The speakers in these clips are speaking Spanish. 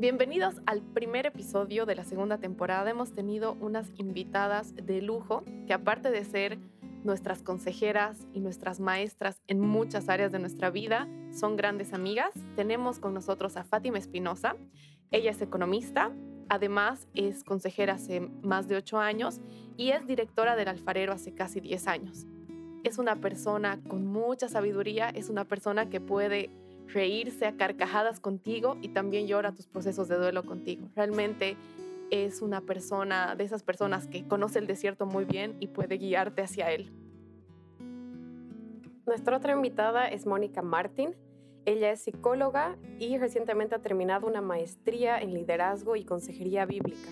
Bienvenidos al primer episodio de la segunda temporada. Hemos tenido unas invitadas de lujo que aparte de ser nuestras consejeras y nuestras maestras en muchas áreas de nuestra vida, son grandes amigas. Tenemos con nosotros a Fátima Espinosa. Ella es economista, además es consejera hace más de ocho años y es directora del Alfarero hace casi diez años. Es una persona con mucha sabiduría, es una persona que puede reírse a carcajadas contigo y también llora tus procesos de duelo contigo. Realmente es una persona de esas personas que conoce el desierto muy bien y puede guiarte hacia él. Nuestra otra invitada es Mónica Martín. Ella es psicóloga y recientemente ha terminado una maestría en liderazgo y consejería bíblica.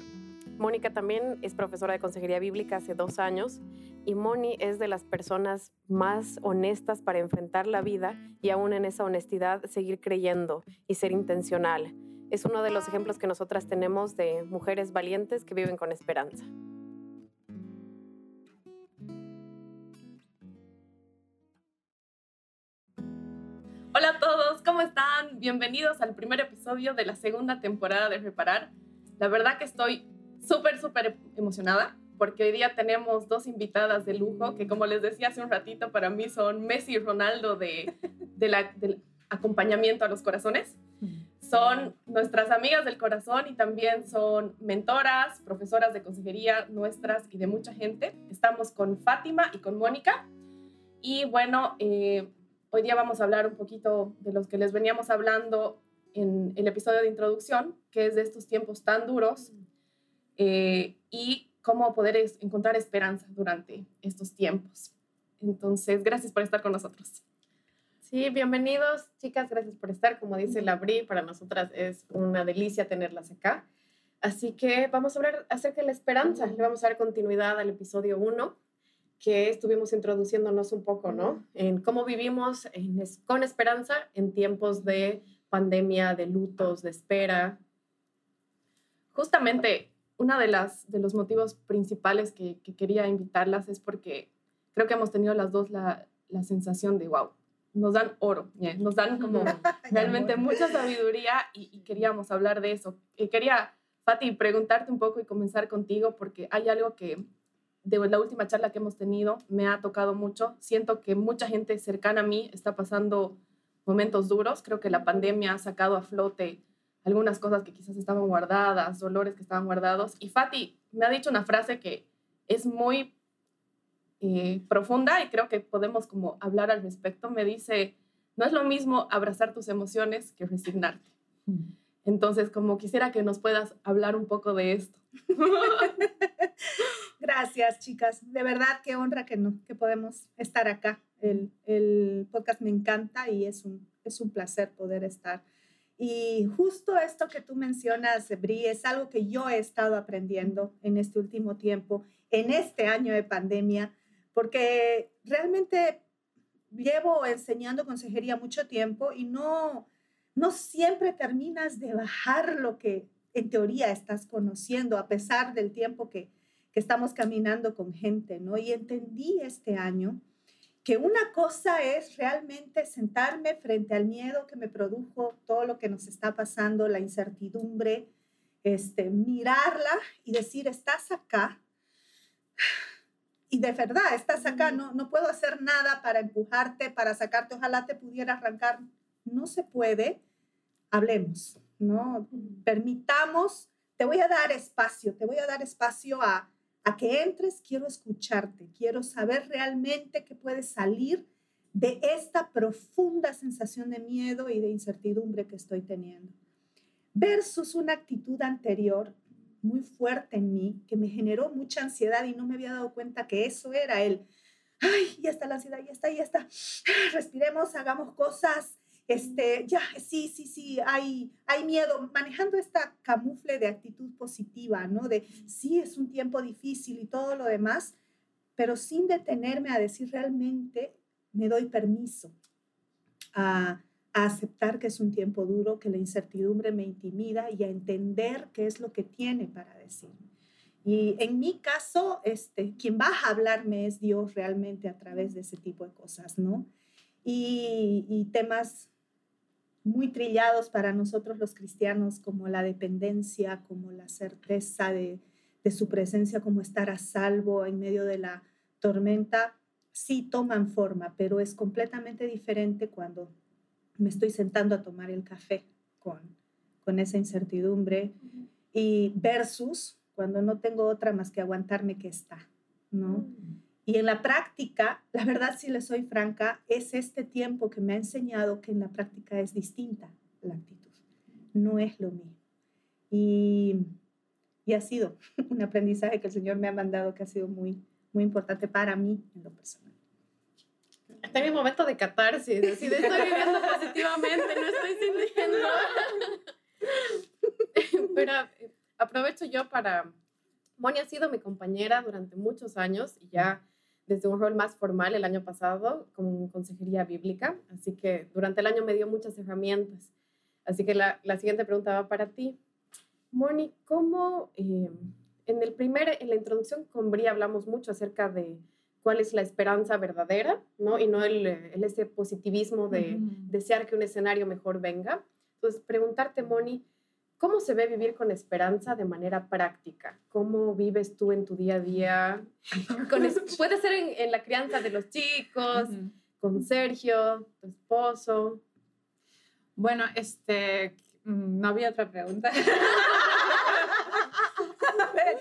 Mónica también es profesora de consejería bíblica hace dos años y Moni es de las personas más honestas para enfrentar la vida y aún en esa honestidad seguir creyendo y ser intencional. Es uno de los ejemplos que nosotras tenemos de mujeres valientes que viven con esperanza. Hola a todos, ¿cómo están? Bienvenidos al primer episodio de la segunda temporada de Reparar. La verdad que estoy súper, súper emocionada porque hoy día tenemos dos invitadas de lujo que, como les decía hace un ratito, para mí son Messi y Ronaldo de, del acompañamiento a los corazones. Son nuestras amigas del corazón y también son mentoras, profesoras de consejería nuestras y de mucha gente. Estamos con Fátima y con Mónica. Y bueno, eh, hoy día vamos a hablar un poquito de los que les veníamos hablando en el episodio de introducción, que es de estos tiempos tan duros eh, y cómo poder encontrar esperanza durante estos tiempos. Entonces, gracias por estar con nosotros. Sí, bienvenidos, chicas, gracias por estar. Como dice la Bri, para nosotras es una delicia tenerlas acá. Así que vamos a hablar acerca de la esperanza. Le vamos a dar continuidad al episodio 1, que estuvimos introduciéndonos un poco, ¿no? En cómo vivimos con esperanza en tiempos de pandemia, de lutos, de espera. Justamente una de las de los motivos principales que, quería invitarlas es porque creo que hemos tenido las dos la, la sensación de wow, nos dan oro, nos dan como realmente mucha sabiduría y, queríamos hablar de eso. Y quería, Fati, preguntarte un poco y comenzar contigo porque hay algo que de la última charla que hemos tenido me ha tocado mucho. Siento que mucha gente cercana a mí está pasando momentos duros. Creo que la pandemia ha sacado a flote algunas cosas que quizás estaban guardadas, dolores que estaban guardados. Y Fati me ha dicho una frase que es muy eh, profunda y creo que podemos como hablar al respecto. Me dice, no es lo mismo abrazar tus emociones que resignarte. Entonces, como quisiera que nos puedas hablar un poco de esto. Gracias, chicas. De verdad, qué honra que, no, que podemos estar acá. El, el podcast me encanta y es un, es un placer poder estar y justo esto que tú mencionas, Bri, es algo que yo he estado aprendiendo en este último tiempo, en este año de pandemia, porque realmente llevo enseñando consejería mucho tiempo y no, no siempre terminas de bajar lo que en teoría estás conociendo, a pesar del tiempo que, que estamos caminando con gente, ¿no? Y entendí este año que una cosa es realmente sentarme frente al miedo que me produjo todo lo que nos está pasando, la incertidumbre, este, mirarla y decir, estás acá. Y de verdad, estás acá, no, no puedo hacer nada para empujarte, para sacarte, ojalá te pudiera arrancar. No se puede, hablemos, ¿no? Permitamos, te voy a dar espacio, te voy a dar espacio a, a que entres, quiero escucharte, quiero saber realmente qué puede salir de esta profunda sensación de miedo y de incertidumbre que estoy teniendo. Versus una actitud anterior muy fuerte en mí que me generó mucha ansiedad y no me había dado cuenta que eso era el, ay, ya está la ansiedad, ya está, ya está, respiremos, hagamos cosas, este, ya, sí, sí, sí, hay, hay miedo, manejando esta camufle de actitud positiva, ¿no? De sí, es un tiempo difícil y todo lo demás, pero sin detenerme a decir realmente, me doy permiso a, a aceptar que es un tiempo duro, que la incertidumbre me intimida y a entender qué es lo que tiene para decirme. Y en mi caso, este, quien va a hablarme es Dios realmente a través de ese tipo de cosas, ¿no? Y, y temas muy trillados para nosotros los cristianos, como la dependencia, como la certeza de, de su presencia, como estar a salvo en medio de la tormenta, sí toman forma, pero es completamente diferente cuando me estoy sentando a tomar el café con, con esa incertidumbre y versus cuando no tengo otra más que aguantarme que está, ¿no? Mm. Y en la práctica, la verdad, si le soy franca, es este tiempo que me ha enseñado que en la práctica es distinta la actitud, no es lo mismo. Y, y ha sido un aprendizaje que el Señor me ha mandado que ha sido muy, muy importante para mí en lo personal. Está en mi momento de catarsis, así estoy viviendo positivamente, no estoy sintiendo. Pero eh, aprovecho yo para... Moni ha sido mi compañera durante muchos años y ya desde un rol más formal el año pasado con consejería bíblica, así que durante el año me dio muchas herramientas. Así que la, la siguiente pregunta va para ti. Moni, ¿cómo eh, en el primer, en la introducción con Bri hablamos mucho acerca de cuál es la esperanza verdadera, ¿no? Y no el, el ese positivismo de desear que un escenario mejor venga. Entonces, preguntarte, Moni, ¿cómo se ve vivir con esperanza de manera práctica? ¿Cómo vives tú en tu día a día? puede ser en, la crianza de los chicos, con Sergio, tu esposo. Bueno, este, mm, no había otra pregunta.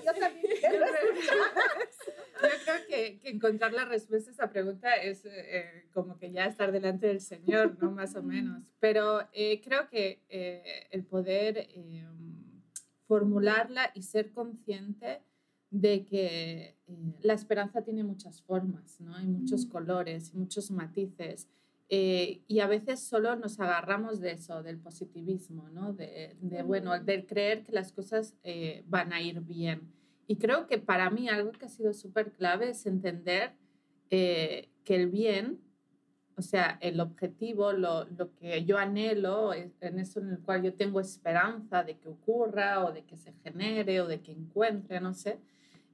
yo también yo creo que, que, encontrar la respuesta a esa pregunta es eh, como que ya estar delante del Señor, ¿no? Más o menos. Pero eh, creo que eh, el poder formularla y ser consciente de que la esperanza tiene muchas formas, ¿no? Hay muchos colores, muchos matices. y a veces solo nos agarramos de eso, del positivismo, ¿no? De, de bueno, del creer que las cosas van a ir bien. Y creo que para mí algo que ha sido súper clave es entender eh, que el bien, o sea, el objetivo, lo, lo, que yo anhelo, en eso en el cual yo tengo esperanza de que ocurra o de que se genere o de que encuentre, no sé,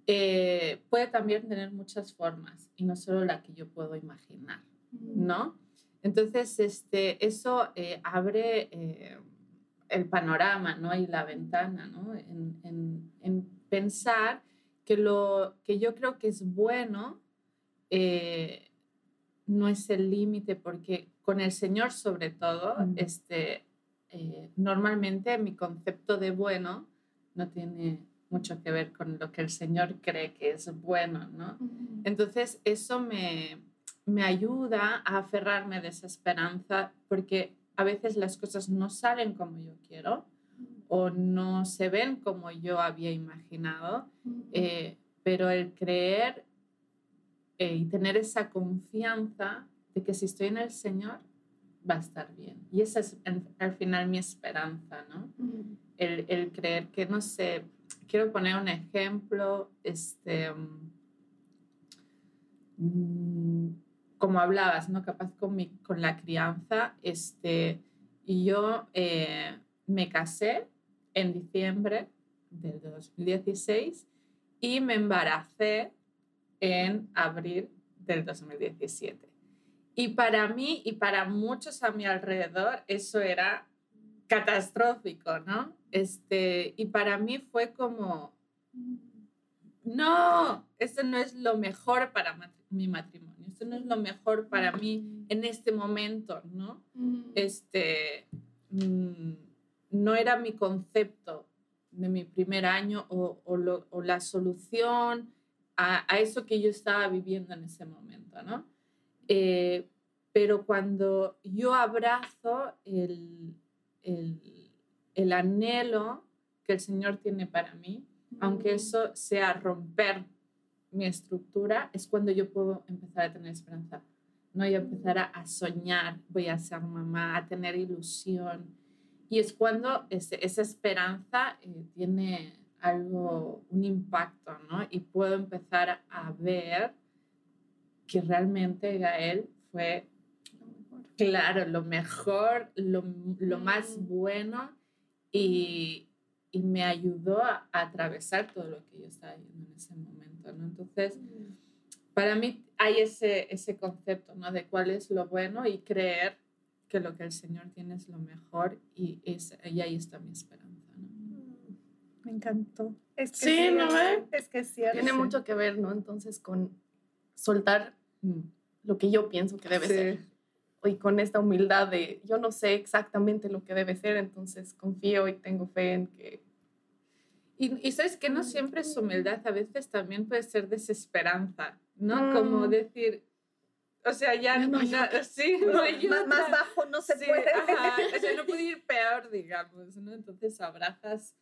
eh, puede también tener muchas formas y no solo la que yo puedo imaginar, ¿no? Entonces, este, eso eh, abre el panorama, ¿no? Y la ventana, ¿no? En, en, en pensar que lo que yo creo que es bueno eh, no es el límite, porque con el Señor sobre todo, este, eh, normalmente mi concepto de bueno no tiene mucho que ver con lo que el Señor cree que es bueno, ¿no? Entonces eso me, me ayuda a aferrarme de esa esperanza, porque a veces las cosas no salen como yo quiero, o no se ven como yo había imaginado, eh, pero el creer eh, y tener esa confianza de que si estoy en el Señor, va a estar bien. Y esa es al final mi esperanza, ¿no? el, el, creer que, no sé, quiero poner un ejemplo, este, mm, como hablabas, ¿no? Capaz con, mi, con la crianza, este, y yo eh, me casé en diciembre del 2016 y me embaracé en abril del 2017. Y para mí y para muchos a mi alrededor eso era catastrófico, ¿no? Este, y para mí fue como, no, esto no es lo mejor para mi matrimonio, esto no es lo mejor para mí en este momento, ¿no? Este, mm, no era mi concepto de mi primer año o, o, la solución a, a, eso que yo estaba viviendo en ese momento, ¿no? Eh, pero cuando yo abrazo el, el, el, anhelo que el Señor tiene para mí, aunque eso sea romper mi estructura, es cuando yo puedo empezar a tener esperanza, ¿no? Y empezar a, a soñar, voy a ser mamá, a tener ilusión, y es cuando esa esperanza eh, tiene algo, un impacto, ¿no? Y puedo empezar a ver que realmente Gael fue, claro, lo mejor, lo, lo más mm. bueno y, y me ayudó a, atravesar todo lo que yo estaba viviendo en ese momento, ¿no? Entonces, mm. para mí hay ese, ese concepto, ¿no? De cuál es lo bueno y creer que lo que el Señor tiene es lo mejor y, es, y ahí está mi esperanza. Me encantó. Es que sí, ¿no ve? Es que es cierto. Tiene mucho que ver, ¿no? Entonces, con soltar mm. lo que yo pienso que debe ser. Y con esta humildad de yo no sé exactamente lo que debe ser, entonces confío y tengo fe en que y, sabes que no siempre es humildad, a veces también puede ser desesperanza, ¿no? Como mm. decir, o sea, ya no, sí, más, más, bajo no se puede. o sea, no puede ir peor, digamos, ¿no? Entonces abrazas,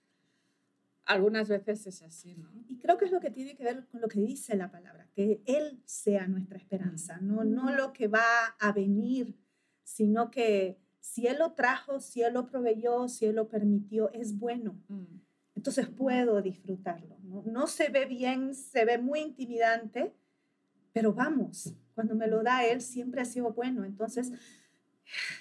algunas veces es así, ¿no? Y creo que es lo que tiene que ver con lo que dice la palabra, que Él sea nuestra esperanza, no, no lo que va a venir, sino que si Él lo trajo, si Él lo proveyó, si Él lo permitió, es bueno. Mm. Entonces puedo disfrutarlo. ¿no? no se ve bien, se ve muy intimidante, pero vamos, cuando me lo da Él siempre ha sido bueno. Entonces,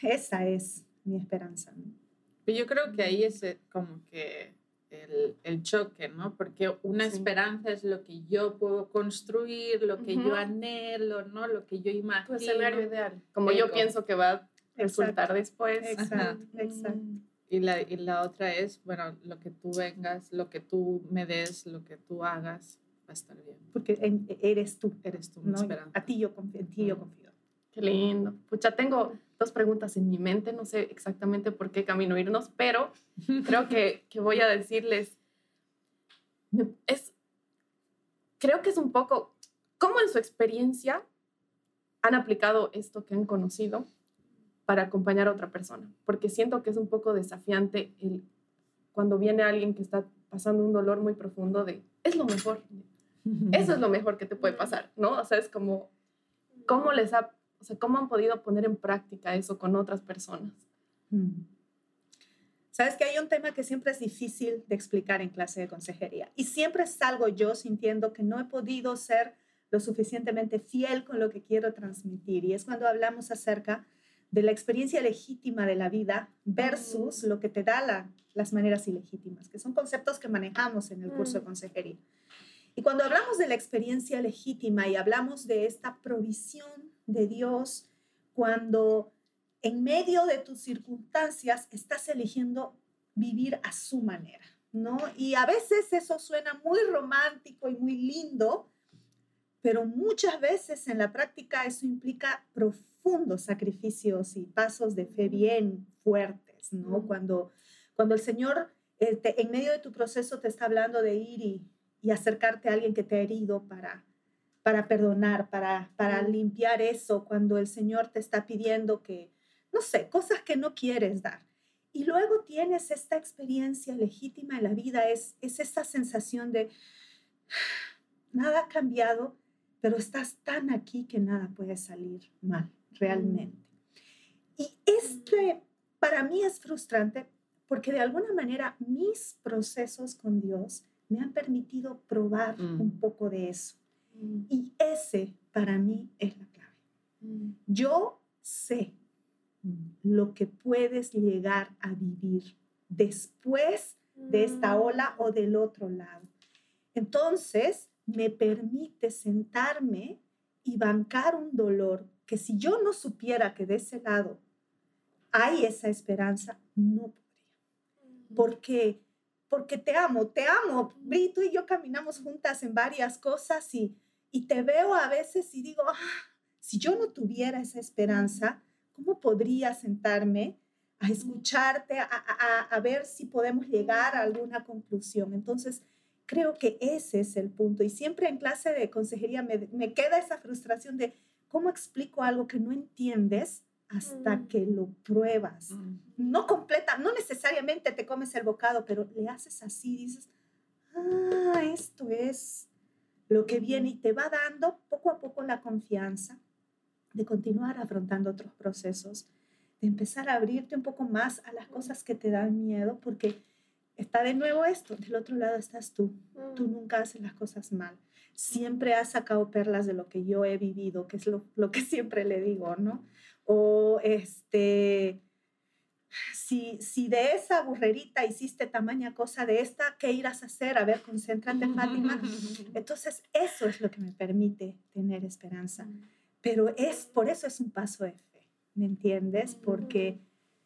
esa es mi esperanza. ¿no? Yo creo que ahí es eh, como que el, el choque, ¿no? Porque una esperanza es lo que yo puedo construir, lo que yo anhelo, ¿no? Lo que yo imagino. Tu escenario ideal. Como yo pienso que va a resultar después. Exacto, exacto. Y la, y la otra es, bueno, lo que tú vengas, lo que tú me des, lo que tú hagas, va a estar bien. Porque eres tú. Eres tú, ¿no? A ti yo confío, en ti yo confío. Qué lindo. Pucha, tengo dos preguntas en mi mente, no sé exactamente por qué camino irnos, pero creo que, que voy a decirles, es, creo que es un poco, ¿cómo en su experiencia han aplicado esto que han conocido para acompañar a otra persona, porque siento que es un poco desafiante el, cuando viene alguien que está pasando un dolor muy profundo de, es lo mejor, eso es lo mejor que te puede pasar, ¿no? O sea, es como, ¿cómo les ha, o sea, cómo han podido poner en práctica eso con otras personas? Sabes que hay un tema que siempre es difícil de explicar en clase de consejería y siempre salgo yo sintiendo que no he podido ser lo suficientemente fiel con lo que quiero transmitir y es cuando hablamos acerca de la experiencia legítima de la vida versus lo que te da las maneras ilegítimas, que son conceptos que manejamos en el curso de mm. consejería. Y cuando hablamos de la experiencia legítima y hablamos de esta provisión de Dios, cuando en medio de tus circunstancias estás eligiendo vivir a su manera, ¿no? Y a veces eso suena muy romántico y muy lindo, pero muchas veces en la práctica eso implica profundos sacrificios y pasos de fe bien fuertes, ¿no? Cuando, cuando el Señor este, en medio de tu proceso te está hablando de ir y, y acercarte a alguien que te ha herido para, para perdonar, para, para limpiar eso, cuando el Señor te está pidiendo que, no sé, cosas que no quieres dar. Y luego tienes esta experiencia legítima en la vida, es, es esa sensación de nada ha cambiado, pero estás tan aquí que nada puede salir mal realmente. Y este para mí es frustrante porque de alguna manera mis procesos con Dios me han permitido probar mm. un poco de eso. Mm. Y ese para mí es la clave. Mm. Yo sé lo que puedes llegar a vivir después de esta ola o del otro lado. Entonces, me permite sentarme y bancar un dolor que si yo no supiera que de ese lado hay esa esperanza, no podría. Porque, porque te amo, te amo. Brito y yo caminamos juntas en varias cosas y, y te veo a veces y digo, ah, si yo no tuviera esa esperanza, ¿cómo podría sentarme a escucharte, a, a, a ver si podemos llegar a alguna conclusión? Entonces, creo que ese es el punto. Y siempre en clase de consejería me, me queda esa frustración de, ¿Cómo explico algo que no entiendes hasta mm. que lo pruebas? Mm. No completa, no necesariamente te comes el bocado, pero le haces así, dices, ah, esto es lo que viene y te va dando poco a poco la confianza de continuar afrontando otros procesos, de empezar a abrirte un poco más a las cosas que te dan miedo, porque está de nuevo esto, del otro lado estás tú, tú mm. nunca haces las cosas mal siempre ha sacado perlas de lo que yo he vivido, que es lo, que siempre le digo, ¿no? O este, si, si de esa burrerita hiciste tamaña cosa de esta, ¿qué irás a hacer? A ver, concéntrate, Fátima. Entonces, eso es lo que me permite tener esperanza. Pero es, por eso es un paso de fe, ¿me entiendes? Porque...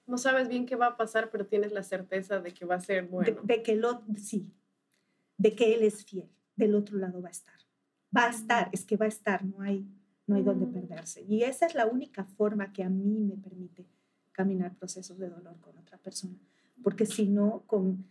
No sabes bien qué va a pasar, pero tienes la certeza de que va a ser bueno. De, que lo, sí, de que Él es fiel, del otro lado va a estar. Va a estar, es que va a estar, no hay, no hay donde perderse. Y esa es la única forma que a mí me permite caminar procesos de dolor con otra persona. Porque si no, con,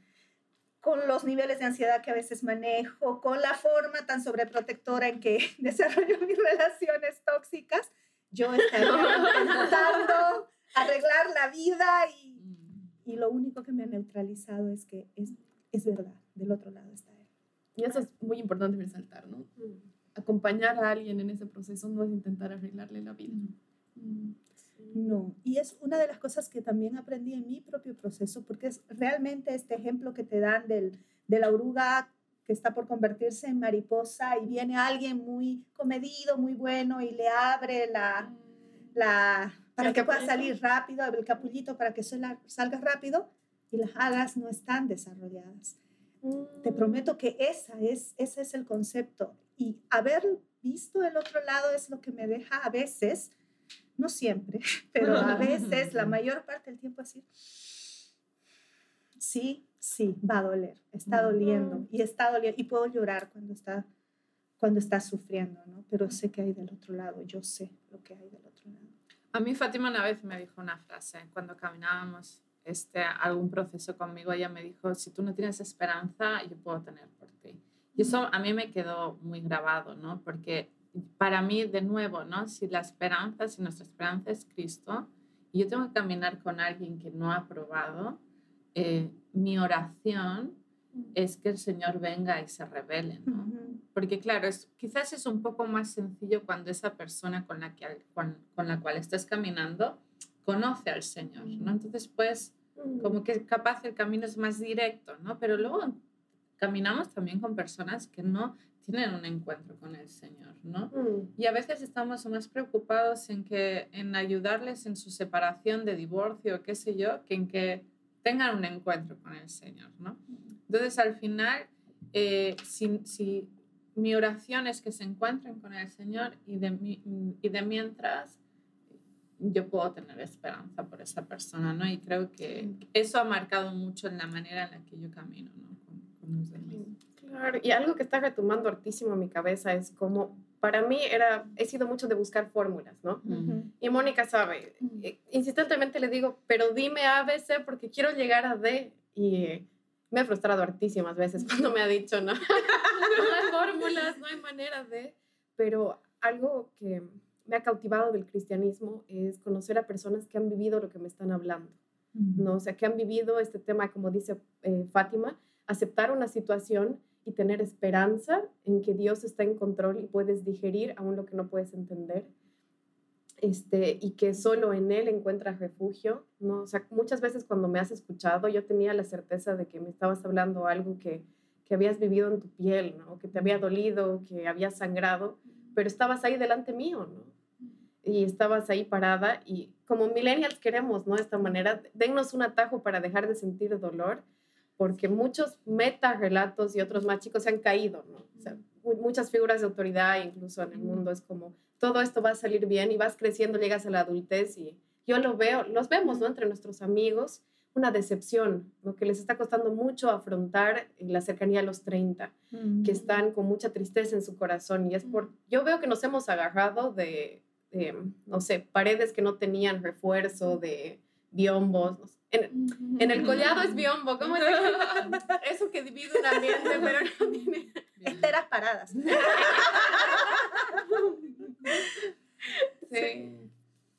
con los niveles de ansiedad que a veces manejo, con la forma tan sobreprotectora en que desarrollo mis relaciones tóxicas, yo estaría intentando arreglar la vida y, mm. y, lo único que me ha neutralizado es que es, es verdad, del otro lado está él. Y eso es muy importante resaltar, ¿no? Mm acompañar a alguien en ese proceso no es intentar arreglarle la vida. Mm, no, y es una de las cosas que también aprendí en mi propio proceso, porque es realmente este ejemplo que te dan del, de la oruga que está por convertirse en mariposa y viene alguien muy comedido, muy bueno y le abre la, mm. la para que pueda salir rápido, el capullito para que salga rápido y las alas no están desarrolladas. Te mm. prometo que esa es, ese es el concepto. Y haber visto el otro lado es lo que me deja a veces, no siempre, pero a veces, la mayor parte del tiempo así, sí, sí, va a doler, está doliendo y está doliendo y puedo llorar cuando está cuando está sufriendo, ¿no? Pero sé que hay del otro lado, yo sé lo que hay del otro lado. A mí Fátima una vez me dijo una frase cuando caminábamos este, algún proceso conmigo, ella me dijo, si tú no tienes esperanza, yo puedo tener por ti. Y eso a mí me quedó muy grabado, ¿no? Porque para mí, de nuevo, ¿no? Si la esperanza, si nuestra esperanza es Cristo, y yo tengo que caminar con alguien que no ha probado, eh, mi oración es que el Señor venga y se revele, ¿no? Porque claro, es, quizás es un poco más sencillo cuando esa persona con la, que, con, con la cual estás caminando conoce al Señor, ¿no? Entonces, pues, como que capaz el camino es más directo, ¿no? Pero luego caminamos también con personas que no tienen un encuentro con el Señor, ¿no? Mm. Y a veces estamos más preocupados en, que, en ayudarles en su separación de divorcio, qué sé yo, que en que tengan un encuentro con el Señor, ¿no? Entonces, al final, eh, si, si, mi oración es que se encuentren con el Señor y de, y de mientras yo puedo tener esperanza por esa persona, ¿no? Y creo que eso ha marcado mucho en la manera en la que yo camino, ¿no? Claro, y algo que está retomando hartísimo en mi cabeza es como, para mí era, he sido mucho de buscar fórmulas, ¿no? Y Mónica sabe, eh, insistentemente le digo, pero dime A, B, C porque quiero llegar a D. Y me ha frustrado hartísimas veces cuando me ha dicho, no, no hay fórmulas, no hay manera de, pero algo que me ha cautivado del cristianismo es conocer a personas que han vivido lo que me están hablando, ¿no? O sea, que han vivido este tema, como dice eh, Fátima, aceptar una situación y tener esperanza en que Dios está en control y puedes digerir aún lo que no puedes entender. Este, y que solo en Él encuentras refugio, ¿no? O sea, muchas veces cuando me has escuchado, yo tenía la certeza de que me estabas hablando algo que, que habías vivido en tu piel, ¿no? Que te había dolido, que había sangrado, pero estabas ahí delante mío, ¿no? Y estabas ahí parada y como millennials queremos, ¿no? Esta manera, dennos un atajo para dejar de sentir dolor porque muchos meta relatos y otros más chicos se han caído, ¿no? O sea, muchas figuras de autoridad incluso en el mundo es como todo esto va a salir bien y vas creciendo, llegas a la adultez y yo lo veo, los vemos, ¿no? Entre nuestros amigos, una decepción, lo que les está costando mucho afrontar la cercanía a los 30, que están con mucha tristeza en su corazón y es por, yo veo que nos hemos agarrado de, de no sé, paredes que no tenían refuerzo, de biombos, no sé en, el collado es biombo, ¿cómo es eso que divide un ambiente, pero no tiene... Esteras paradas. Sí.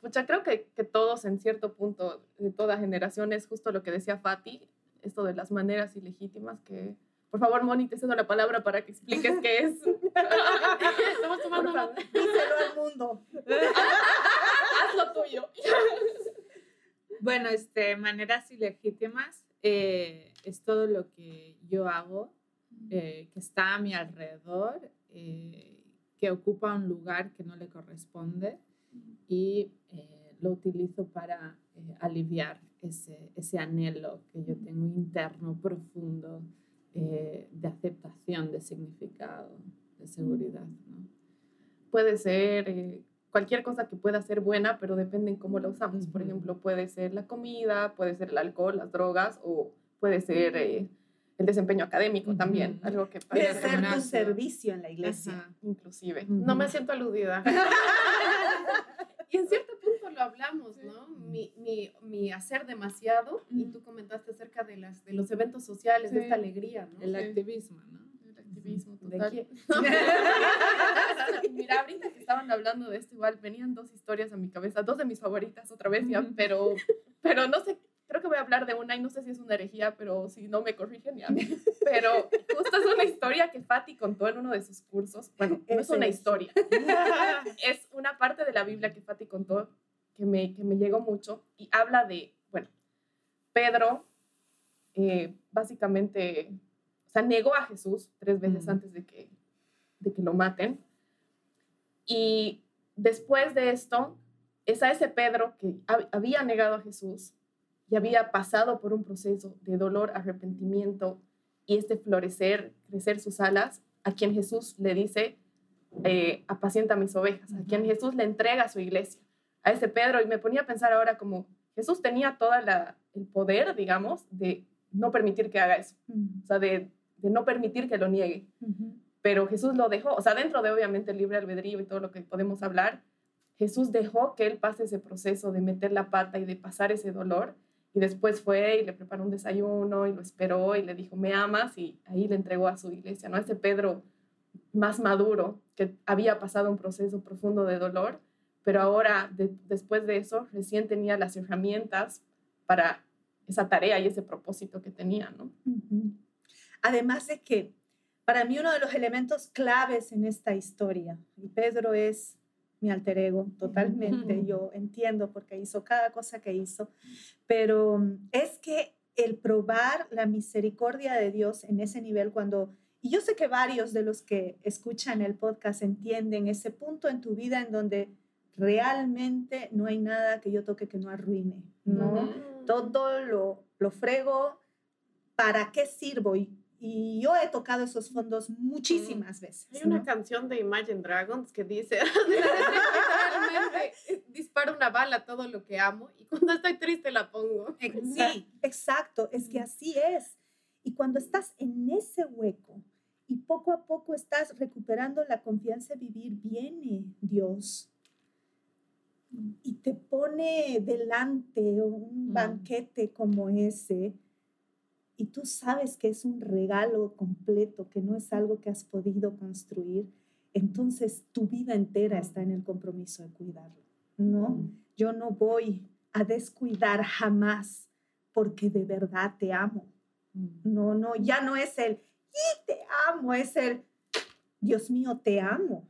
Pucha, creo que, que, todos en cierto punto, de toda generación, es justo lo que decía Fati, esto de las maneras ilegítimas que... Por favor, Moni, te cedo la palabra para que expliques qué es. Estamos tomando Díselo al mundo. Haz lo tuyo. Bueno, este, maneras ilegítimas eh, es todo lo que yo hago, eh, que está a mi alrededor, eh, que ocupa un lugar que no le corresponde y lo utilizo para aliviar ese, ese, anhelo que yo tengo interno, profundo, de aceptación, de significado, de seguridad. ¿no? Puede ser cualquier cosa que pueda ser buena, pero depende en cómo la usamos. Por ejemplo, puede ser la comida, puede ser el alcohol, las drogas, o puede ser eh, el desempeño académico también, algo que puede ser tu servicio en la iglesia. Inclusive. No me siento aludida. y en lo hablamos, ¿no? Mi, mi, mi hacer demasiado, y tú comentaste acerca de, las, de los eventos sociales, de esta alegría, ¿no? El activismo, ¿no? El activismo, total. Mira, ahorita que estaban hablando de esto, igual venían dos historias a mi cabeza, dos de mis favoritas otra vez ya, pero, pero no sé creo que voy a hablar de una y no sé si es una herejía, pero si no me corrigen ya. Pero justo es una historia que Fati contó en uno de sus cursos. Bueno, no es una historia. es una parte de la Biblia que Fati contó que me, que me llegó mucho y habla de, bueno, Pedro eh, básicamente, o sea, negó a Jesús tres veces antes de que, de que lo maten. Y después de esto, es a ese Pedro que había negado a Jesús y había pasado por un proceso de dolor, arrepentimiento y este florecer, crecer sus alas, a quien Jesús le dice, eh, apacienta mis ovejas, a quien Jesús le entrega a su iglesia, a ese Pedro. Y me ponía a pensar ahora como Jesús tenía todo el poder, digamos, de no permitir que haga eso, o sea, de, de, no permitir que lo niegue. Pero Jesús lo dejó, o sea, dentro de obviamente el libre albedrío y todo lo que podemos hablar, Jesús dejó que él pase ese proceso de meter la pata y de pasar ese dolor y después fue y le preparó un desayuno y lo esperó y le dijo, me amas y ahí le entregó a su iglesia, ¿no? Ese Pedro más maduro que había pasado un proceso profundo de dolor, pero ahora, después de eso, recién tenía las herramientas para esa tarea y ese propósito que tenía, ¿no? Además de que para mí uno de los elementos claves en esta historia, y Pedro es mi alter ego totalmente, yo entiendo porque hizo cada cosa que hizo, pero mm, es que el probar la misericordia de Dios en ese nivel cuando, y yo sé que varios de los que escuchan el podcast entienden ese punto en tu vida en donde realmente no hay nada que yo toque que no arruine, ¿no? Todo lo, lo frego, ¿para qué sirvo? Y y yo he tocado esos fondos muchísimas veces. Hay una canción de Imagine Dragons que dice, disparo una bala todo lo que amo y cuando estoy triste la pongo. Sí, exacto, es que así es. Y cuando estás en ese hueco y poco a poco estás recuperando la confianza de vivir, viene Dios y te pone delante un banquete como ese y tú sabes que es un regalo completo, que no es algo que has podido construir, entonces tu vida entera está en el compromiso de cuidarlo. No, mm. yo no voy a descuidar jamás porque de verdad te amo. Mm. No, no, ya no es el y te amo, es el Dios mío, te amo.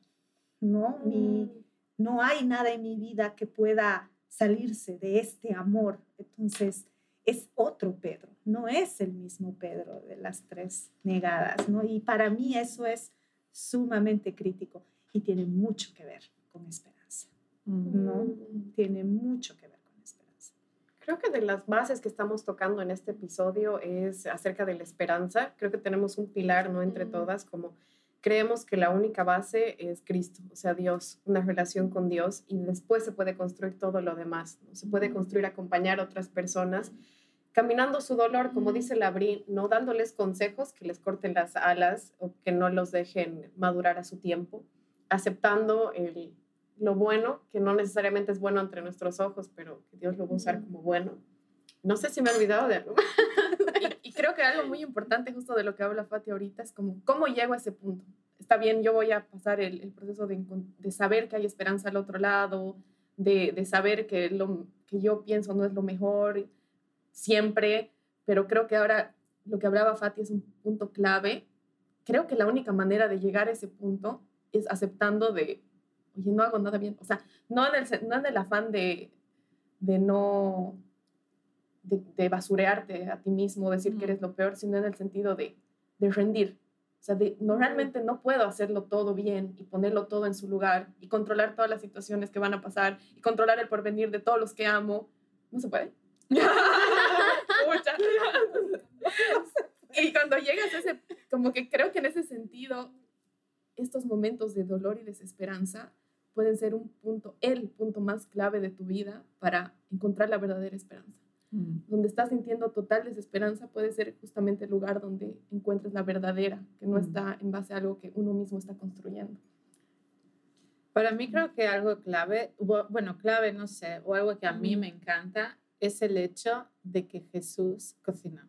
No, mm. No hay nada en mi vida que pueda salirse de este amor. Entonces, es otro Pedro, no es el mismo Pedro de las tres negadas, ¿no? Y para mí eso es sumamente crítico y tiene mucho que ver con esperanza, ¿no? Mm. Tiene mucho que ver con esperanza. Creo que de las bases que estamos tocando en este episodio es acerca de la esperanza. Creo que tenemos un pilar, ¿no? Entre todas, como creemos que la única base es Cristo, o sea, Dios, una relación con Dios y después se puede construir todo lo demás, ¿no? se puede construir acompañar a otras personas, caminando su dolor, como dice Labrín, no dándoles consejos que les corten las alas o que no los dejen madurar a su tiempo, aceptando el, lo bueno, que no necesariamente es bueno entre nuestros ojos, pero que Dios lo va a usar como bueno. No sé si me he olvidado de algo. creo que algo muy importante justo de lo que habla Fati ahorita es como, ¿cómo llego a ese punto? Está bien, yo voy a pasar el, el proceso de, de, saber que hay esperanza al otro lado, de, de, saber que lo que yo pienso no es lo mejor siempre, pero creo que ahora lo que hablaba Fati es un punto clave. Creo que la única manera de llegar a ese punto es aceptando de, oye, no hago nada bien. O sea, no en el, no en el afán de, de no de, basurearte a ti mismo, decir que eres lo peor, sino en el sentido de, de rendir. O sea, de, no, realmente no puedo hacerlo todo bien y ponerlo todo en su lugar y controlar todas las situaciones que van a pasar y controlar el porvenir de todos los que amo. No se puede. y cuando llegas a ese, como que creo que en ese sentido, estos momentos de dolor y desesperanza pueden ser un punto, el punto más clave de tu vida para encontrar la verdadera esperanza. Mm. Donde estás sintiendo total desesperanza puede ser justamente el lugar donde encuentres la verdadera, que no Mm. está en base a algo que uno mismo está construyendo. Para mí creo que algo clave, bu- bueno, clave, no sé, o algo que a mí Ujú. me encanta es el hecho de que Jesús cocinó.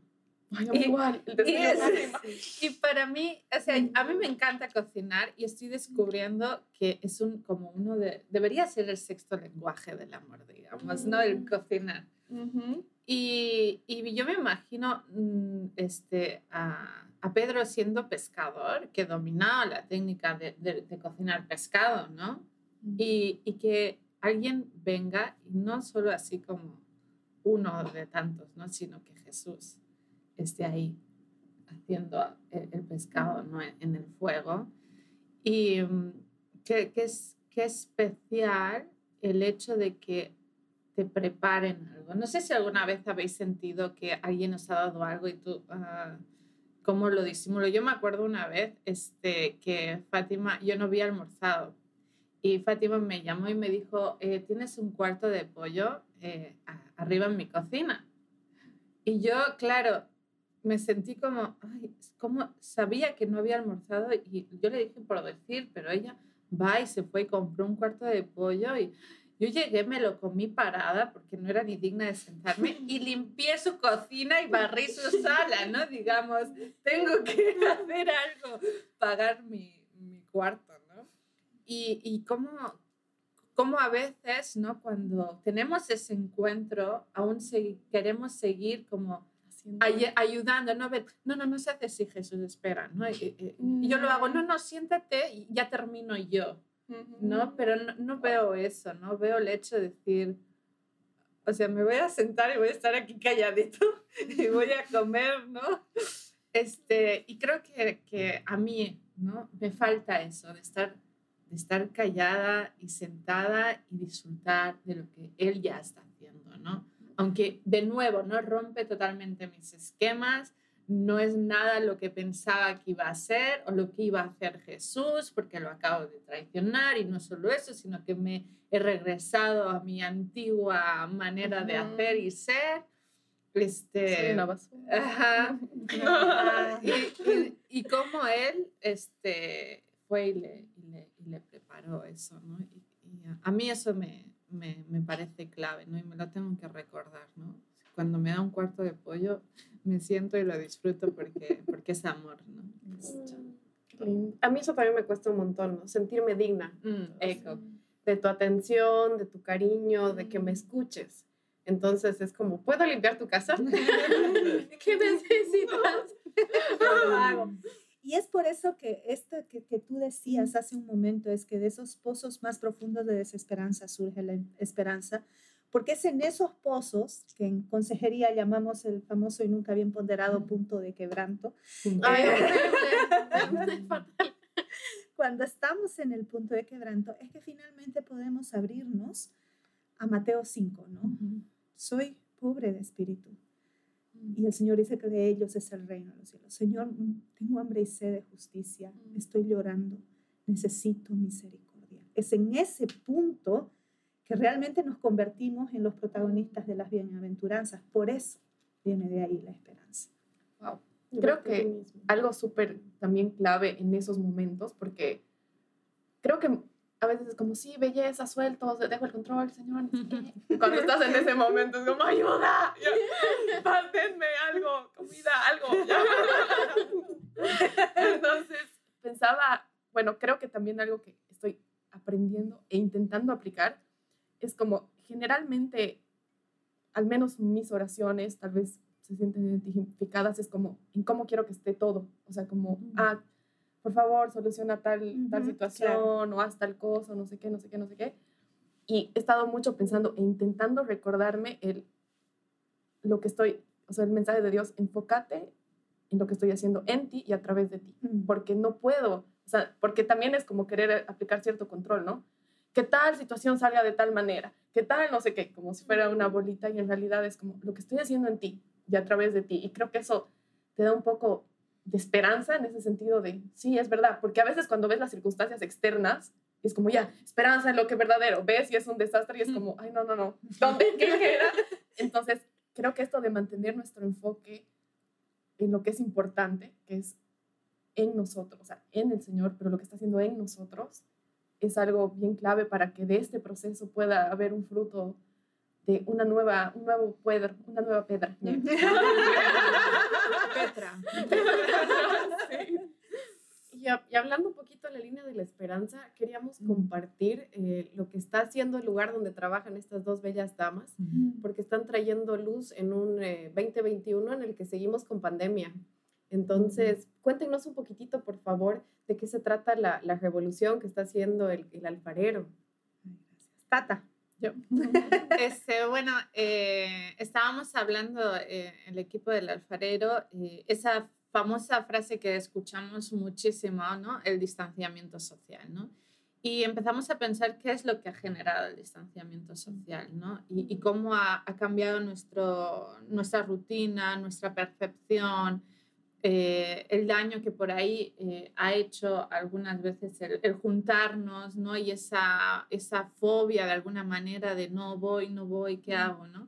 Ay, Y- igual, el Y, es- y para mí, o sea, a mí me encanta cocinar y estoy descubriendo que es un, como uno de, debería ser el sexto lenguaje del amor, digamos, ¿no? El Mm. cocinar. Ujú. Y, y yo me imagino mm, este, a, a Pedro siendo pescador, que dominaba la técnica de, de- de cocinar pescado, ¿no? Y, y que alguien venga, y no solo así como uno de tantos, ¿no? Sino que Jesús esté ahí haciendo el, el pescado, ¿no? En, en el fuego. Y mm, que, que es, que especial el hecho de que te preparen algo. No sé si alguna vez habéis sentido que alguien os ha dado algo y tú, ah, ¿cómo lo disimulo? Yo me acuerdo una vez este, que Fátima, yo no había almorzado y Fátima me llamó y me dijo, eh, ¿tienes un cuarto de pollo eh, arriba en mi cocina? Y yo, claro, me sentí como, ay, como sabía que no había almorzado y yo le dije por decir, pero ella va y se fue y compró un cuarto de pollo y yo llegué, me lo comí parada porque no era ni digna de sentarme y limpié su cocina y barrí su sala, ¿no? Digamos, tengo que hacer algo, pagar mi, mi cuarto, ¿no? Y, y cómo, cómo a veces, ¿no? Cuando tenemos ese encuentro, aún segui- queremos seguir como ay- ayudando, ¿no? No, no, no se hace si Jesús espera, ¿no? Y, y- y yo lo hago, no, no, siéntate y ya termino yo. ¿No? Pero no, no veo eso, ¿no? Veo el hecho de decir, o sea, me voy a sentar y voy a estar aquí calladito y voy a comer, ¿no? Este, y creo que, que a mí, ¿no? Me falta eso, de estar, de estar callada y sentada y disfrutar de lo que él ya está haciendo, ¿no? Aunque, de nuevo, no rompe totalmente mis esquemas, no es nada lo que pensaba que iba a ser o lo que iba a hacer Jesús, porque lo acabo de traicionar y no solo eso, sino que me he regresado a mi antigua manera de hacer y ser. Soy Este, una basura. Ajá. Ajá. y, y, y cómo él este, fue y le, y le, preparó eso, ¿no? Y, a mí eso me, me, me parece clave, ¿no? Y me lo tengo que recordar, ¿no? Cuando me da un cuarto de pollo, me siento y lo disfruto porque, porque es amor, ¿no? Lindo. A mí eso también me cuesta un montón, ¿no? sentirme digna Mm, eco. de tu atención, de tu cariño, de que me escuches. Entonces es como, ¿puedo limpiar tu casa? ¿Qué necesitas? Yo lo hago. Y es por eso que esto que, que tú decías hace un momento, es que de esos pozos más profundos de desesperanza surge la esperanza, porque es en esos pozos que en consejería llamamos el famoso y nunca bien ponderado punto de quebranto, Ay, Eh, cuando estamos en el punto de quebranto, es que finalmente podemos abrirnos a Mateo 5, ¿no? Soy pobre de espíritu. Y el Señor dice que de ellos es el reino de los cielos. Señor, mm, tengo hambre y sed de justicia. Mm. Estoy llorando. Necesito misericordia. Es en ese punto que realmente nos convertimos en los protagonistas de las bienaventuranzas. Por eso viene de ahí la esperanza. Wow. Creo que algo súper también clave en esos momentos, porque creo que a veces es como, sí, belleza, suelto, dejo el control, señor. no sé qué". Y Cuando estás en ese momento es como, ayuda, denme algo, comida, algo. ya". Entonces pensaba, bueno, creo que también algo que estoy aprendiendo e intentando aplicar es como generalmente, al menos mis oraciones, tal vez se sienten identificadas, es como en cómo quiero que esté todo. O sea, como, Ujú. ah, por favor, soluciona tal, tal Ujú, situación claro. o haz tal cosa, no sé qué, no sé qué, no sé qué. Y he estado mucho pensando e intentando recordarme el, lo que estoy, o sea, el mensaje de Dios, enfócate en lo que estoy haciendo en ti y a través de ti, porque no puedo, o sea, porque también es como querer aplicar cierto control, ¿no? Que tal situación salga de tal manera, que tal no sé qué, como si fuera una bolita y en realidad es como lo que estoy haciendo en ti y a través de ti. Y creo que eso te da un poco de esperanza en ese sentido de, sí, es verdad, porque a veces cuando ves las circunstancias externas, es como, ya, esperanza en lo que es verdadero. Ves y es un desastre y es como, ay, no, no, no. ¿Dónde? ¿Qué era? Entonces, creo que esto de mantener nuestro enfoque en lo que es importante, que es en nosotros, o sea, en el Señor, pero lo que está haciendo en nosotros, es algo bien clave para que de este proceso pueda haber un fruto de una nueva, un nuevo pedra, una nueva pedra. Petra. Y, hablando un poquito de la línea de la esperanza, queríamos compartir eh, lo que está haciendo el lugar donde trabajan estas dos bellas damas, porque están trayendo luz en un 2021 eh, en el que seguimos con pandemia. Entonces, cuéntenos un poquitito, por favor, de qué se trata la, la revolución que está haciendo el, el alfarero. Tata. Yo. Este, bueno, eh, estábamos hablando eh, el equipo del alfarero, eh, esa famosa frase que escuchamos muchísimo, ¿no? El distanciamiento social, ¿no? Y empezamos a pensar qué es lo que ha generado el distanciamiento social, ¿no? Y, y cómo ha, ha cambiado nuestro, nuestra rutina, nuestra percepción, eh, el daño que por ahí eh, ha hecho algunas veces el, juntarnos, ¿no? Y esa, esa fobia de alguna manera de no voy, no voy, ¿qué hago, no?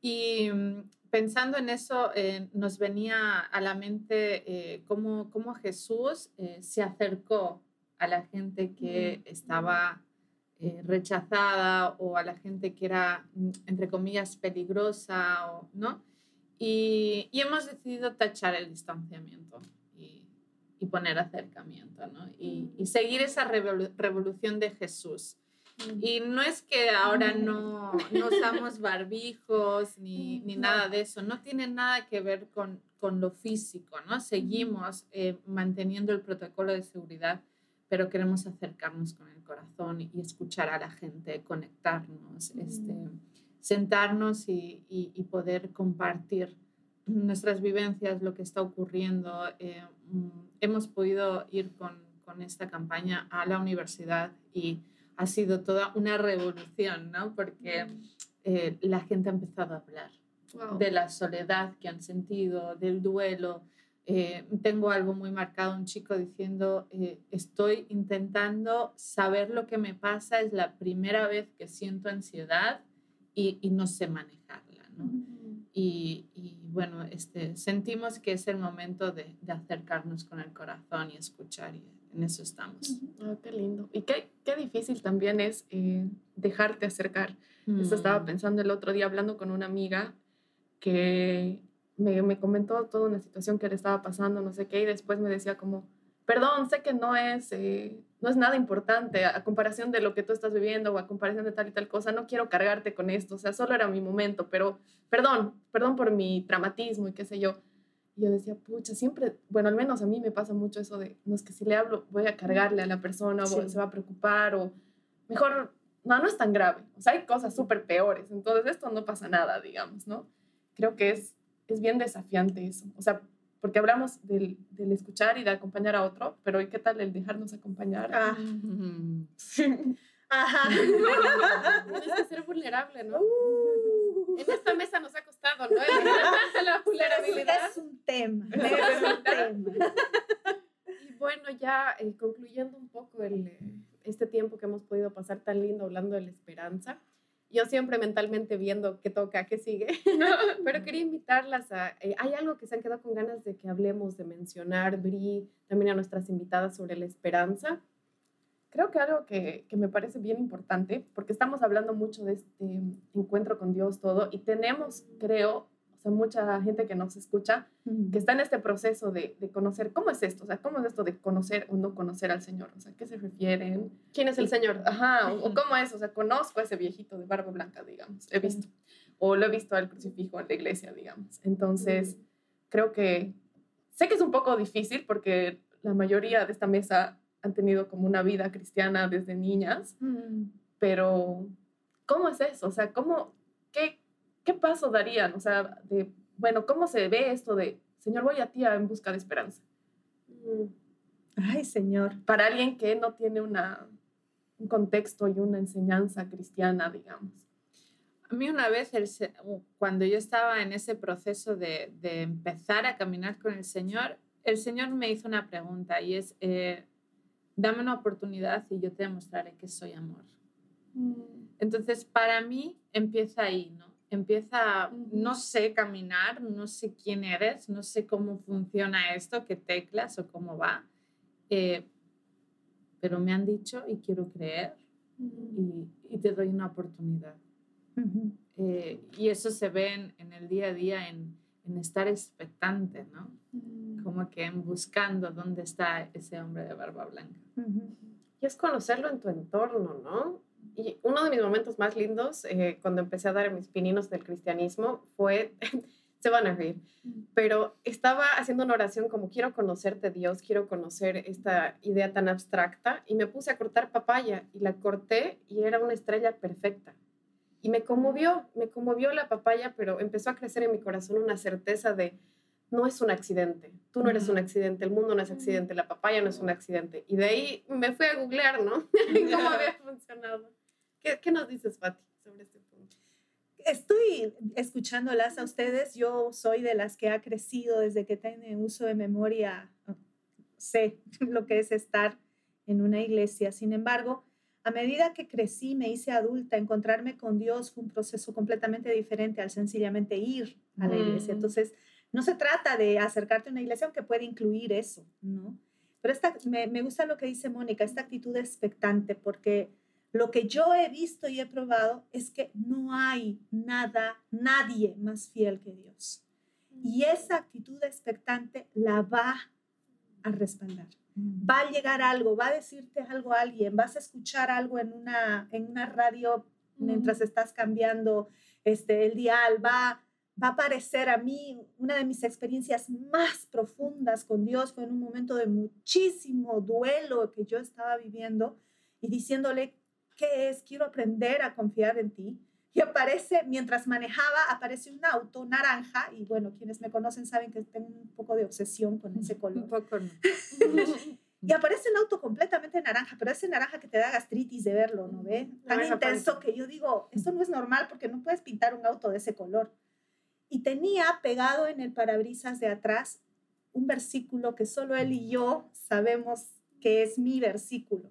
Y mm, pensando en eso, eh, nos venía a la mente cómo, cómo, Jesús se acercó a la gente que estaba rechazada o a la gente que era, mm, entre comillas, peligrosa, o, ¿no? Y, hemos decidido tachar el distanciamiento y, y poner acercamiento, ¿no? Y, y seguir esa revolución de Jesús. Y no es que ahora no, no usamos barbijos ni, ni, nada de eso, no tiene nada que ver con, con lo físico, ¿no? Seguimos eh, manteniendo el protocolo de seguridad, pero queremos acercarnos con el corazón y escuchar a la gente, conectarnos, este, sentarnos y, y, poder compartir nuestras vivencias, lo que está ocurriendo. Eh, mm, hemos podido ir con, con, esta campaña a la universidad y ha sido toda una revolución, ¿no? Porque eh, la gente ha empezado a hablar de la soledad que han sentido, del duelo. Eh, tengo algo muy marcado, un chico diciendo, estoy intentando saber lo que me pasa, es la primera vez que siento ansiedad y, no sé manejarla. ¿no? y, y, bueno, este, sentimos que es el momento de, de, acercarnos con el corazón y escuchar y en eso estamos. Oh, qué lindo. Y qué, qué difícil también es eh, dejarte acercar. Eso estaba mm. pensando el otro día hablando con una amiga que me, me comentó toda una situación que le estaba pasando, no sé qué, y después me decía como, perdón, sé que no es, eh, no es nada importante a, comparación de lo que tú estás viviendo o a comparación de tal y tal cosa, no quiero cargarte con esto, o sea, solo era mi momento, pero perdón, perdón por mi traumatismo y qué sé yo. Y yo decía, pucha, siempre, bueno, al menos a mí me pasa mucho eso de, no es que si le hablo voy a cargarle a la persona o se va a preocupar o mejor, no, no es tan grave, o sea, hay cosas súper peores, entonces esto no pasa nada, digamos, ¿no? Creo que es, es bien desafiante eso, o sea, porque hablamos del, del, escuchar y de acompañar a otro, pero ¿y qué tal el dejarnos acompañar? Ah. Sí. Ajá. Tienes que ser vulnerable, ¿no? Uh. En esta mesa nos ha costado, ¿no? La vulnerabilidad. Es un tema. Es un tema. Y bueno, ya eh, concluyendo un poco el, este tiempo que hemos podido pasar tan lindo hablando de la esperanza, yo siempre mentalmente viendo qué toca, qué sigue, pero quería invitarlas a, eh, hay algo que se han quedado con ganas de que hablemos, de mencionar, Bri, también a nuestras invitadas sobre la esperanza. Creo que algo que, que me parece bien importante, porque estamos hablando mucho de este encuentro con Dios todo, y tenemos, creo, sea, mucha gente que nos escucha, que está en este proceso de, de, conocer cómo es esto, o sea, cómo es esto de conocer o no conocer al Señor, o sea, ¿qué se refieren? ¿Quién es el Señor? Ajá, o, cómo es, o sea, conozco a ese viejito de barba blanca, digamos, he visto, o lo he visto al crucifijo en la iglesia, digamos. Entonces, creo que, sé que es un poco difícil porque la mayoría de esta mesa han tenido como una vida cristiana desde niñas, pero ¿cómo es eso? O sea, ¿cómo, qué, ¿qué paso darían? O sea, de, bueno, ¿cómo se ve esto de, Señor, voy a ti en busca de esperanza? Mm. Ay, Señor. Para alguien que no tiene una, un contexto y una enseñanza cristiana, digamos. A mí una vez, cuando yo estaba en ese proceso de, de, empezar a caminar con el Señor, el Señor me hizo una pregunta y es, eh, dame una oportunidad y yo te demostraré que soy amor. Mm. Entonces, para mí empieza ahí, ¿no? Empieza, no sé caminar, no sé quién eres, no sé cómo funciona esto, qué teclas o cómo va, eh, pero me han dicho y quiero creer y, y te doy una oportunidad. Eh, y eso se ve en, en, el día a día, en, en estar expectante, ¿no? Como que en buscando dónde está ese hombre de barba blanca. Y es conocerlo en tu entorno, ¿no? Y uno de mis momentos más lindos eh, cuando empecé a dar mis pininos del cristianismo fue, se van a reír, pero estaba haciendo una oración como quiero conocerte Dios, quiero conocer esta idea tan abstracta y me puse a cortar papaya y la corté y era una estrella perfecta. Y me conmovió, me conmovió la papaya, pero empezó a crecer en mi corazón una certeza de, no es un accidente, tú no eres un accidente, el mundo no es accidente, la papaya no es un accidente. Y de ahí me fui a googlear, ¿no? ¿Cómo había funcionado? ¿Qué, ¿Qué, nos dices, Patti, sobre este punto? Estoy escuchándolas a ustedes. Yo soy de las que ha crecido desde que tiene uso de memoria. Sé lo que es estar en una iglesia. Sin embargo, a medida que crecí, me hice adulta, encontrarme con Dios fue un proceso completamente diferente al sencillamente ir a la iglesia. Entonces, no se trata de acercarte a una iglesia, aunque puede incluir eso, ¿no? Pero esta, me, me gusta lo que dice Mónica, esta actitud expectante, porque lo que yo he visto y he probado es que no hay nada, nadie más fiel que Dios. Y esa actitud expectante la va a respaldar. Va a llegar algo, va a decirte algo a alguien, vas a escuchar algo en una, en una radio mientras estás cambiando este, el dial, va, va a aparecer a mí una de mis experiencias más profundas con Dios fue en un momento de muchísimo duelo que yo estaba viviendo y diciéndole, ¿qué es? Quiero aprender a confiar en ti. Y aparece, mientras manejaba, aparece un auto naranja, y bueno, quienes me conocen saben que tengo un poco de obsesión con ese color. Un poco. y aparece el auto completamente naranja, pero ese naranja que te da gastritis de verlo, ¿no ve? Tan intenso que yo digo, esto no es normal porque no puedes pintar un auto de ese color. Y tenía pegado en el parabrisas de atrás un versículo que solo él y yo sabemos que es mi versículo.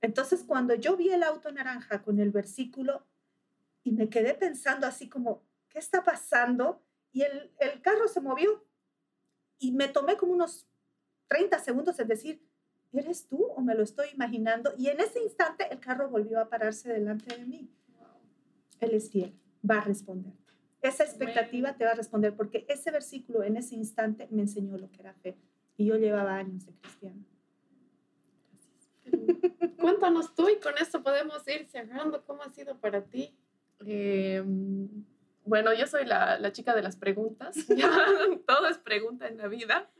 Entonces, cuando yo vi el auto naranja con el versículo y me quedé pensando así como, ¿qué está pasando? Y el, el carro se movió y me tomé como unos 30 segundos en decir, ¿eres tú o me lo estoy imaginando? Y en ese instante el carro volvió a pararse delante de mí. Él es fiel, va a responder. Esa expectativa te va a responder porque ese versículo en ese instante me enseñó lo que era fe. Y yo llevaba años de cristiano. Cuéntanos tú y con esto podemos ir cerrando. ¿Cómo ha sido para ti? Eh, bueno, yo soy la, la, chica de las preguntas. Todo es pregunta en la vida.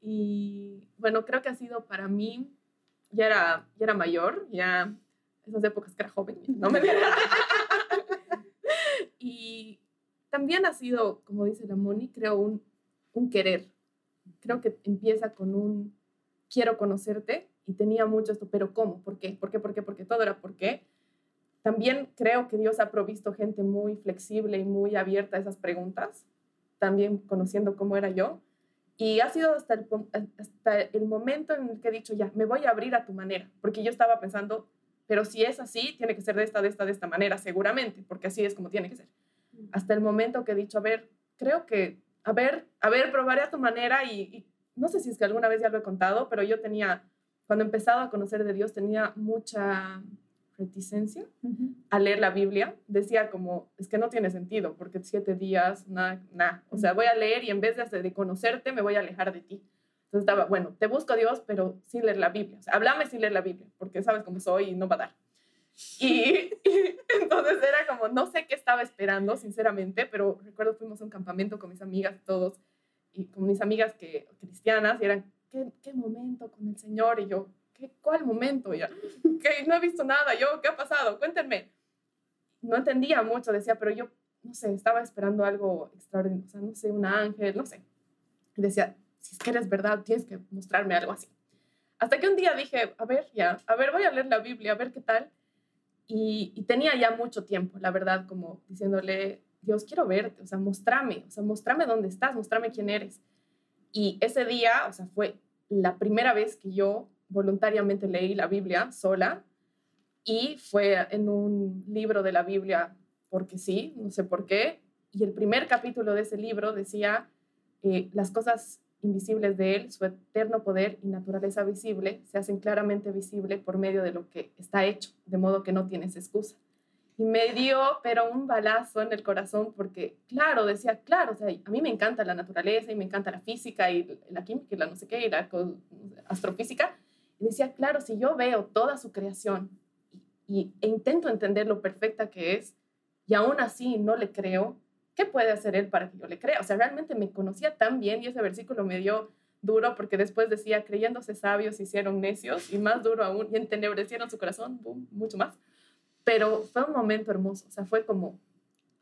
Y bueno, creo que ha sido para mí, ya era, ya era mayor, ya esas épocas que era joven, no me Y también ha sido, como dice la Moni, creo un, un querer. Creo que empieza con un quiero conocerte y tenía mucho esto, pero ¿cómo? ¿Por qué? ¿Por qué? ¿Por qué? Porque todo era ¿por qué? También creo que Dios ha provisto gente muy flexible y muy abierta a esas preguntas, también conociendo cómo era yo. Y ha sido hasta el, hasta el momento en el que he dicho, ya, me voy a abrir a tu manera, porque yo estaba pensando, pero si es así, tiene que ser de esta, de esta, de esta manera, seguramente, porque así es como tiene que ser. Hasta el momento que he dicho, a ver, creo que, a ver, a ver, probaré a tu manera y, y no sé si es que alguna vez ya lo he contado, pero yo tenía cuando empezaba a conocer de Dios tenía mucha reticencia uh -huh. a leer la Biblia. Decía como, es que no tiene sentido, porque siete días, nada, nada. O sea, voy a leer y en vez de, de conocerte, me voy a alejar de ti. Entonces estaba, bueno, te busco a Dios, pero sin leer la Biblia. O sea, háblame sin leer la Biblia, porque sabes cómo soy y no va a dar. Y, y, entonces era como, no sé qué estaba esperando, sinceramente, pero recuerdo fuimos a un campamento con mis amigas todos, y con mis amigas que, cristianas, y eran, ¿qué, qué momento con el Señor? Y yo, ¿qué, ¿cuál momento? Ya, que no he visto nada, yo, ¿qué ha pasado? Cuéntenme. No entendía mucho, decía, pero yo, no sé, estaba esperando algo extraordinario, o sea, no sé, un ángel, no sé. Y decía, si es que eres verdad, tienes que mostrarme algo así. Hasta que un día dije, a ver, ya, a ver, voy a leer la Biblia, a ver qué tal. Y, y, tenía ya mucho tiempo, la verdad, como diciéndole, Dios, quiero verte, o sea, mostrame, o sea, mostrame dónde estás, mostrame quién eres. Y ese día, o sea, fue la primera vez que yo voluntariamente leí la Biblia sola y fue en un libro de la Biblia porque sí, no sé por qué, y el primer capítulo de ese libro decía eh, las cosas invisibles de Él, su eterno poder y naturaleza visible, se hacen claramente visible por medio de lo que está hecho, de modo que no tienes excusa. Y me dio, pero un balazo en el corazón, porque, claro, decía, claro, o sea, a mí me encanta la naturaleza y me encanta la física y la química y la no sé qué, y la astrofísica. Y decía, claro, si yo veo toda su creación y, e intento entender lo perfecta que es, y aún así no le creo, ¿qué puede hacer él para que yo le crea? O sea, realmente me conocía tan bien y ese versículo me dio duro porque después decía, creyéndose sabios hicieron necios y más duro aún, y entenebrecieron su corazón, mucho más. Pero fue un momento hermoso, o sea, fue como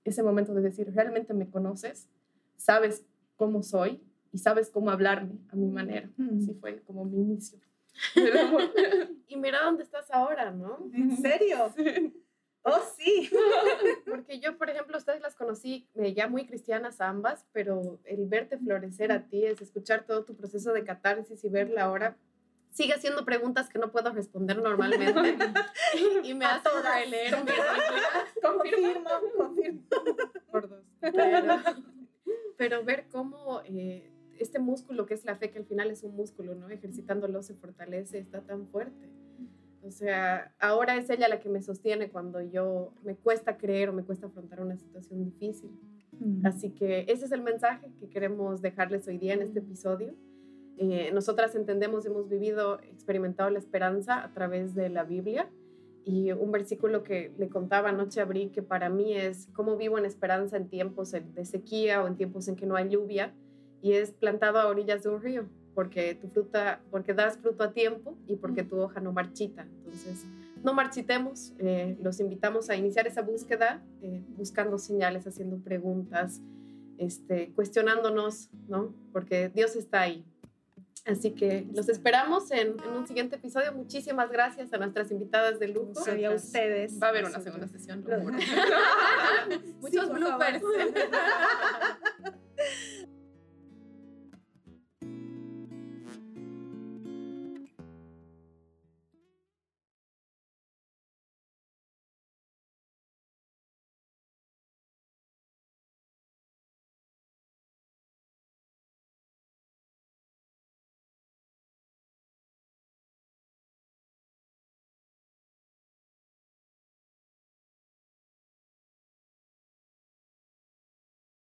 ese momento de decir, realmente me conoces, sabes cómo soy y sabes cómo hablarme a mi manera. Mm. Así fue como mi inicio. y mira dónde estás ahora, ¿no? ¿En serio? Sí. Oh, sí. Porque yo, por ejemplo, ustedes las conocí eh, ya muy cristianas ambas, pero el verte florecer a ti, es escuchar todo tu proceso de catarsis y verla ahora, sigue haciendo preguntas que no puedo responder normalmente. y me hace releer mi Confirmo, confirmo. Por dos. Pero, ver cómo eh, este músculo que es la fe, que al final es un músculo, ¿no? Ejercitándolo se fortalece, está tan fuerte. O sea, ahora es ella la que me sostiene cuando yo me cuesta creer o me cuesta afrontar una situación difícil. Mm. Así que ese es el mensaje que queremos dejarles hoy día en este episodio. Eh, nosotras entendemos, hemos vivido, experimentado la esperanza a través de la Biblia y un versículo que le contaba anoche abrí que para mí es cómo vivo en esperanza en tiempos de sequía o en tiempos en que no hay lluvia y es plantado a orillas de un río porque tu fruta, porque das fruto a tiempo y porque tu hoja no marchita. Entonces, no marchitemos, eh, los invitamos a iniciar esa búsqueda, eh, buscando señales, haciendo preguntas, este, cuestionándonos, ¿no? Porque Dios está ahí. Así que los esperamos en, en, un siguiente episodio. Muchísimas gracias a nuestras invitadas de lujo. Y a ustedes. Va a haber una segunda sesión. Muchos bloopers.